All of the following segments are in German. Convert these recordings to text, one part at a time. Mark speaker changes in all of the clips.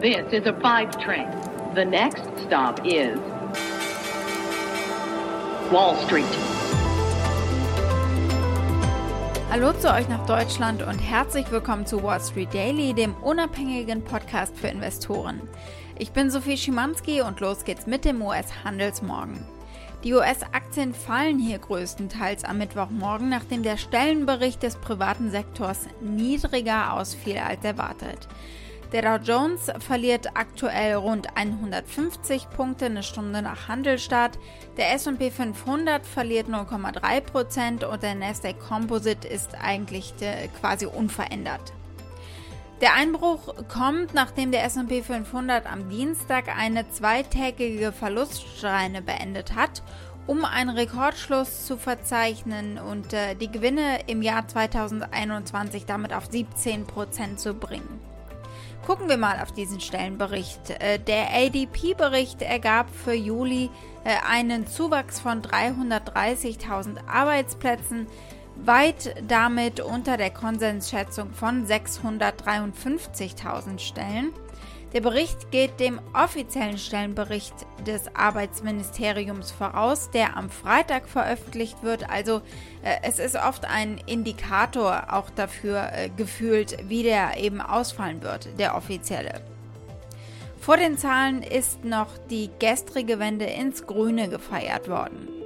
Speaker 1: This is a five train. The next stop is Wall Street.
Speaker 2: Hallo zu euch nach Deutschland und herzlich willkommen zu Wall Street Daily, dem unabhängigen Podcast für Investoren. Ich bin Sophie Schimanski und los geht's mit dem US-Handelsmorgen. Die US-Aktien fallen hier größtenteils am Mittwochmorgen, nachdem der Stellenbericht des privaten Sektors niedriger ausfiel als erwartet. Der Dow Jones verliert aktuell rund 150 Punkte eine Stunde nach Handelstart. Der S&P 500 verliert 0,3% und der Nasdaq Composite ist eigentlich äh, quasi unverändert. Der Einbruch kommt, nachdem der S&P 500 am Dienstag eine zweitägige Verluststreine beendet hat, um einen Rekordschluss zu verzeichnen und äh, die Gewinne im Jahr 2021 damit auf 17% zu bringen. Gucken wir mal auf diesen Stellenbericht. Äh, der ADP-Bericht ergab für Juli äh, einen Zuwachs von 330.000 Arbeitsplätzen, weit damit unter der Konsensschätzung von 653.000 Stellen. Der Bericht geht dem offiziellen Stellenbericht des Arbeitsministeriums voraus, der am Freitag veröffentlicht wird. Also äh, es ist oft ein Indikator auch dafür äh, gefühlt, wie der eben ausfallen wird, der offizielle. Vor den Zahlen ist noch die gestrige Wende ins Grüne gefeiert worden.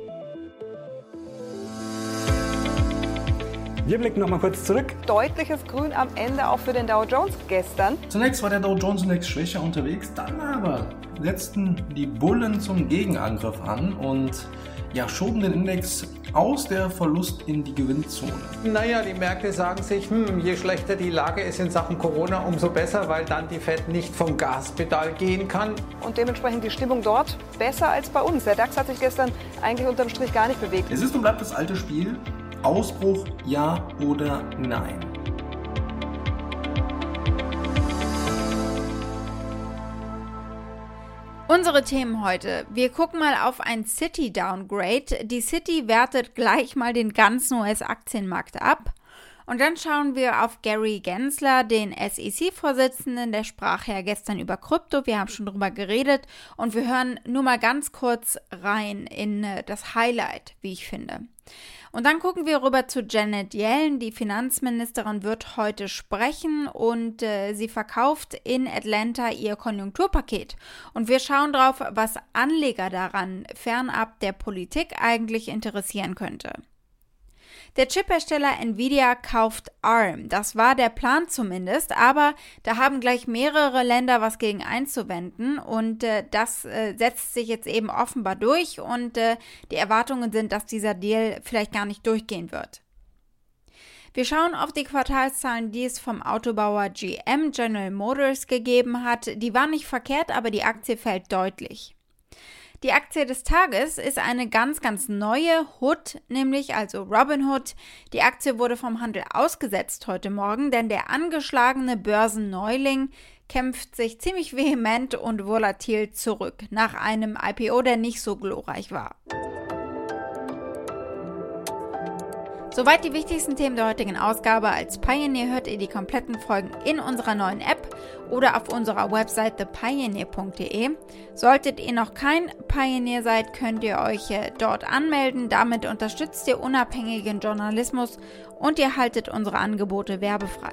Speaker 3: Wir blicken nochmal kurz zurück.
Speaker 4: Deutliches Grün am Ende auch für den Dow Jones gestern.
Speaker 5: Zunächst war der Dow Jones Index schwächer unterwegs, dann aber setzten die Bullen zum Gegenangriff an und ja, schoben den Index aus der Verlust in die Gewinnzone.
Speaker 6: Naja, die Märkte sagen sich, hm, je schlechter die Lage ist in Sachen Corona, umso besser, weil dann die Fed nicht vom Gaspedal gehen kann.
Speaker 4: Und dementsprechend die Stimmung dort besser als bei uns. Der DAX hat sich gestern eigentlich unterm Strich gar nicht bewegt.
Speaker 5: Es ist und bleibt das alte Spiel. Ausbruch ja oder nein?
Speaker 2: Unsere Themen heute. Wir gucken mal auf ein City Downgrade. Die City wertet gleich mal den ganzen US-Aktienmarkt ab. Und dann schauen wir auf Gary Gensler, den SEC-Vorsitzenden, der sprach ja gestern über Krypto. Wir haben schon drüber geredet und wir hören nur mal ganz kurz rein in äh, das Highlight, wie ich finde. Und dann gucken wir rüber zu Janet Yellen. Die Finanzministerin wird heute sprechen und äh, sie verkauft in Atlanta ihr Konjunkturpaket. Und wir schauen drauf, was Anleger daran fernab der Politik eigentlich interessieren könnte. Der Chiphersteller Nvidia kauft ARM. Das war der Plan zumindest, aber da haben gleich mehrere Länder was gegen einzuwenden und äh, das äh, setzt sich jetzt eben offenbar durch und äh, die Erwartungen sind, dass dieser Deal vielleicht gar nicht durchgehen wird. Wir schauen auf die Quartalszahlen, die es vom Autobauer GM General Motors gegeben hat. Die waren nicht verkehrt, aber die Aktie fällt deutlich. Die Aktie des Tages ist eine ganz, ganz neue Hood, nämlich also Robinhood. Die Aktie wurde vom Handel ausgesetzt heute Morgen, denn der angeschlagene Börsenneuling kämpft sich ziemlich vehement und volatil zurück nach einem IPO, der nicht so glorreich war. Soweit die wichtigsten Themen der heutigen Ausgabe. Als Pioneer hört ihr die kompletten Folgen in unserer neuen App oder auf unserer Website thepioneer.de. Solltet ihr noch kein Pioneer seid, könnt ihr euch äh, dort anmelden. Damit unterstützt ihr unabhängigen Journalismus und ihr haltet unsere Angebote werbefrei.